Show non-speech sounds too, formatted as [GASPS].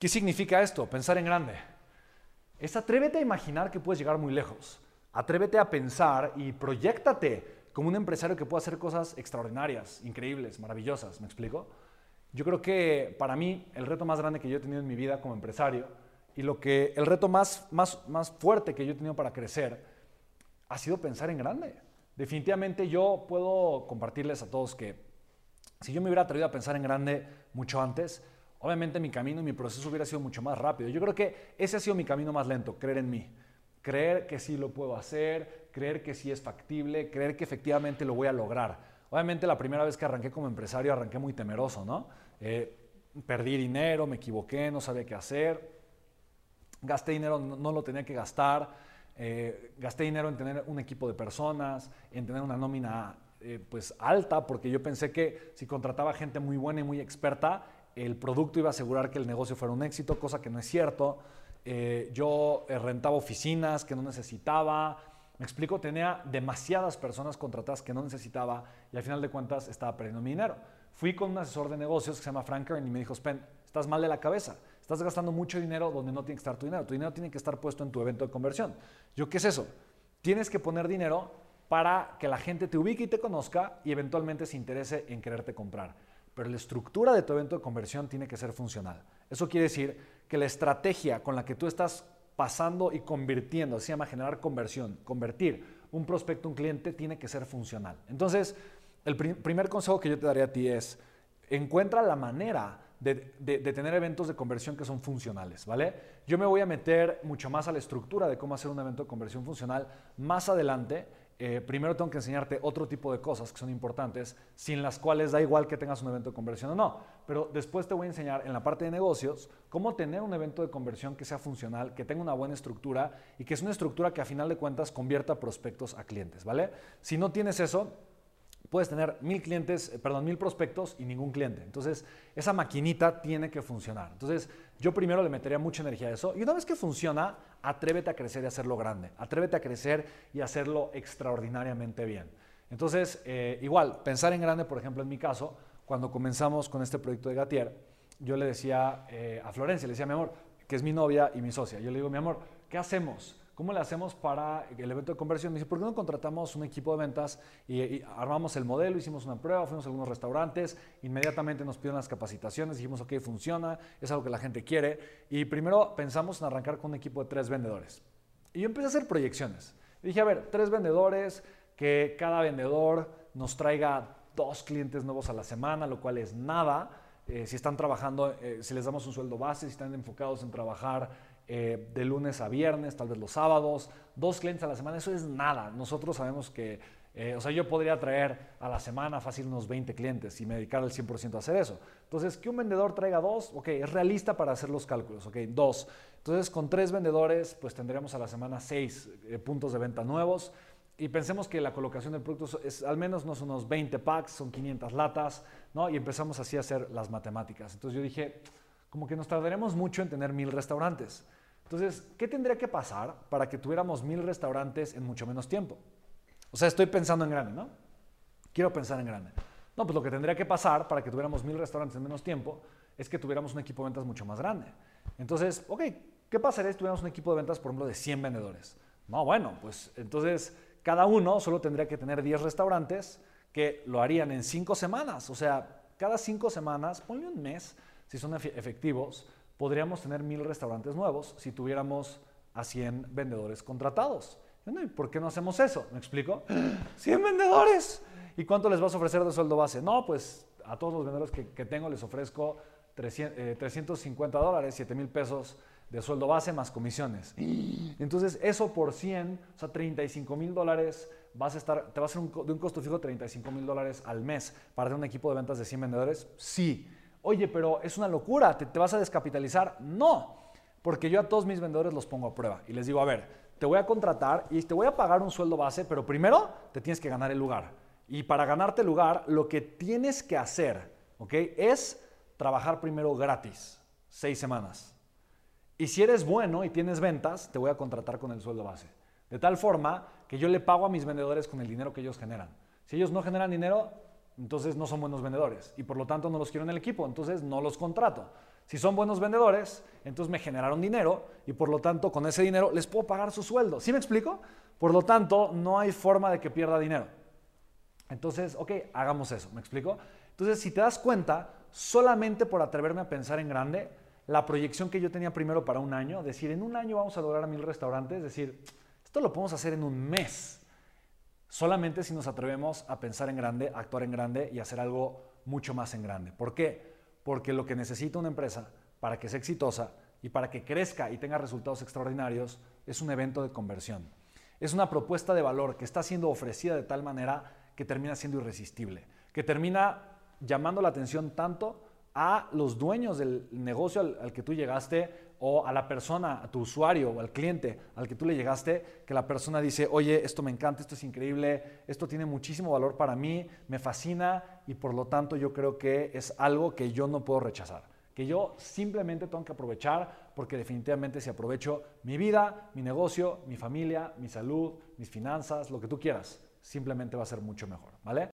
¿Qué significa esto? Pensar en grande. Es atrévete a imaginar que puedes llegar muy lejos. Atrévete a pensar y proyectate como un empresario que pueda hacer cosas extraordinarias, increíbles, maravillosas. ¿Me explico? Yo creo que para mí el reto más grande que yo he tenido en mi vida como empresario y lo que el reto más, más, más fuerte que yo he tenido para crecer ha sido pensar en grande. Definitivamente yo puedo compartirles a todos que si yo me hubiera atrevido a pensar en grande mucho antes, obviamente mi camino y mi proceso hubiera sido mucho más rápido. Yo creo que ese ha sido mi camino más lento, creer en mí. Creer que sí lo puedo hacer, creer que sí es factible, creer que efectivamente lo voy a lograr. Obviamente la primera vez que arranqué como empresario arranqué muy temeroso, ¿no? Eh, perdí dinero, me equivoqué, no sabía qué hacer, gasté dinero, no, lo tenía que gastar, eh, gasté dinero en tener un equipo de personas, en tener una nómina eh, pues alta, porque yo pensé que si contrataba gente muy buena y muy experta, el producto iba a asegurar que el negocio fuera un éxito, cosa que no es cierto. Eh, yo eh, rentaba oficinas que no necesitaba. Me explico, tenía demasiadas personas contratadas que no necesitaba y al final de cuentas estaba perdiendo mi dinero. Fui con un asesor de negocios que se llama Frank Kern y me dijo, Spen, estás mal de la cabeza. Estás gastando mucho dinero donde no tiene que estar tu dinero. Tu dinero tiene que estar puesto en tu evento de conversión. Yo, ¿qué es eso? Tienes que poner dinero para que la gente te ubique y te conozca y eventualmente se interese en quererte comprar pero la estructura de tu evento de conversión tiene que ser funcional. Eso quiere decir que la estrategia con la que tú estás pasando y convirtiendo, se llama generar conversión, convertir un prospecto, un cliente, tiene que ser funcional. Entonces, el primer consejo que yo te daría a ti es, encuentra la manera de, de, tener eventos de conversión que son funcionales, ¿vale? Yo me voy a meter mucho más a la estructura de cómo hacer un evento de conversión funcional más adelante eh, primero tengo que enseñarte otro tipo de cosas que son importantes, sin las cuales da igual que tengas un evento de conversión o no. Pero después te voy a enseñar en la parte de negocios cómo tener un evento de conversión que sea funcional, que tenga una buena estructura y que es una estructura que a final de cuentas convierta prospectos a clientes, ¿vale? Si no tienes eso, puedes tener mil clientes, eh, perdón, mil prospectos y ningún cliente. Entonces, esa maquinita tiene que funcionar. Entonces, yo primero le metería mucha energía a eso. Y una vez que funciona, atrévete a crecer y hacerlo grande. Atrévete a crecer y hacerlo extraordinariamente bien. Entonces, eh, igual, pensar en grande, por ejemplo, en mi caso, cuando comenzamos con este proyecto de Gatier, yo le decía eh, a Florencia, le decía, mi amor, que es mi novia y mi socia, yo le digo, mi amor, ¿qué hacemos? ¿Cómo le hacemos para el evento de conversión? Me dice, ¿por qué no contratamos un equipo de ventas y, armamos el modelo, hicimos una prueba, fuimos a algunos restaurantes, inmediatamente nos pidieron las capacitaciones, dijimos, ok, funciona, es algo que la gente quiere. Y primero pensamos en arrancar con un equipo de tres vendedores. Y yo empecé a hacer proyecciones. Y dije, a ver, tres vendedores, que cada vendedor nos traiga dos clientes nuevos a la semana, lo cual es nada. Eh, si están trabajando, eh, si les damos un sueldo base, si están enfocados en trabajar eh, de lunes a viernes, tal vez los sábados, dos clientes a la semana, eso es nada. Nosotros sabemos que, eh, o sea, yo podría traer a la semana fácil unos 20 clientes y me dedicar al 100% a hacer eso. Entonces, que un vendedor traiga dos, ok, es realista para hacer los cálculos, ok, dos. Entonces, con tres vendedores, pues tendríamos a la semana seis eh, puntos de venta nuevos. Y pensemos que la colocación del producto es al menos no son unos 20 packs, son 500 latas, ¿no? Y empezamos así a hacer las matemáticas. Entonces yo dije, como que nos tardaremos mucho en tener mil restaurantes. Entonces, ¿qué tendría que pasar para que tuviéramos mil restaurantes en mucho menos tiempo? O sea, estoy pensando en grande, ¿no? Quiero pensar en grande. No, pues lo que tendría que pasar para que tuviéramos mil restaurantes en menos tiempo es que tuviéramos un equipo de ventas mucho más grande. Entonces, ok, ¿qué pasaría si tuviéramos un equipo de ventas, por ejemplo, de 100 vendedores? No, bueno, pues entonces cada uno solo tendría que tener 10 restaurantes que lo harían en 5 semanas. O sea, cada 5 semanas, ponle un mes, si son efectivos, podríamos tener mil restaurantes nuevos si tuviéramos a 100 vendedores contratados. ¿Por qué no hacemos eso? ¿Me explico? [GASPS] 100 vendedores. ¿Y cuánto les vas a ofrecer de sueldo base? No, pues a todos los vendedores que, tengo les ofrezco 350 eh, dólares, 7 mil pesos de sueldo base más comisiones. [GASPS] Entonces, eso por 100, o sea, 35 mil dólares, vas a estar, te va a ser de un costo fijo 35 mil dólares al mes para tener un equipo de ventas de 100 vendedores. Sí. Oye, pero es una locura, ¿te, vas a descapitalizar? No, porque yo a todos mis vendedores los pongo a prueba y les digo, a ver, te voy a contratar y te voy a pagar un sueldo base, pero primero te tienes que ganar el lugar. Y para ganarte el lugar, lo que tienes que hacer, ¿ok? Es trabajar primero gratis, seis semanas. Y si eres bueno y tienes ventas, te voy a contratar con el sueldo base. De tal forma que yo le pago a mis vendedores con el dinero que ellos generan. Si ellos no generan dinero, entonces no son buenos vendedores y por lo tanto no los quiero en el equipo, entonces no los contrato. Si son buenos vendedores, entonces me generaron dinero y por lo tanto con ese dinero les puedo pagar su sueldo. ¿Sí me explico? Por lo tanto, no hay forma de que pierda dinero. Entonces, ok, hagamos eso, ¿me explico? Entonces, si te das cuenta, solamente por atreverme a pensar en grande, la proyección que yo tenía primero para un año, decir, en un año vamos a lograr mil restaurantes, decir, esto lo podemos hacer en un mes. Solamente si nos atrevemos a pensar en grande, actuar en grande y hacer algo mucho más en grande. ¿Por qué? Porque lo que necesita una empresa para que sea exitosa y para que crezca y tenga resultados extraordinarios es un evento de conversión. Es una propuesta de valor que está siendo ofrecida de tal manera que termina siendo irresistible, que termina llamando la atención tanto a los dueños del negocio al, que tú llegaste o a la persona, a tu usuario o al cliente al que tú le llegaste, que la persona dice, oye, esto me encanta, esto es increíble, esto tiene muchísimo valor para mí, me fascina y por lo tanto yo creo que es algo que yo no puedo rechazar, que yo simplemente tengo que aprovechar porque definitivamente si aprovecho mi vida, mi negocio, mi familia, mi salud, mis finanzas, lo que tú quieras, simplemente va a ser mucho mejor, ¿vale?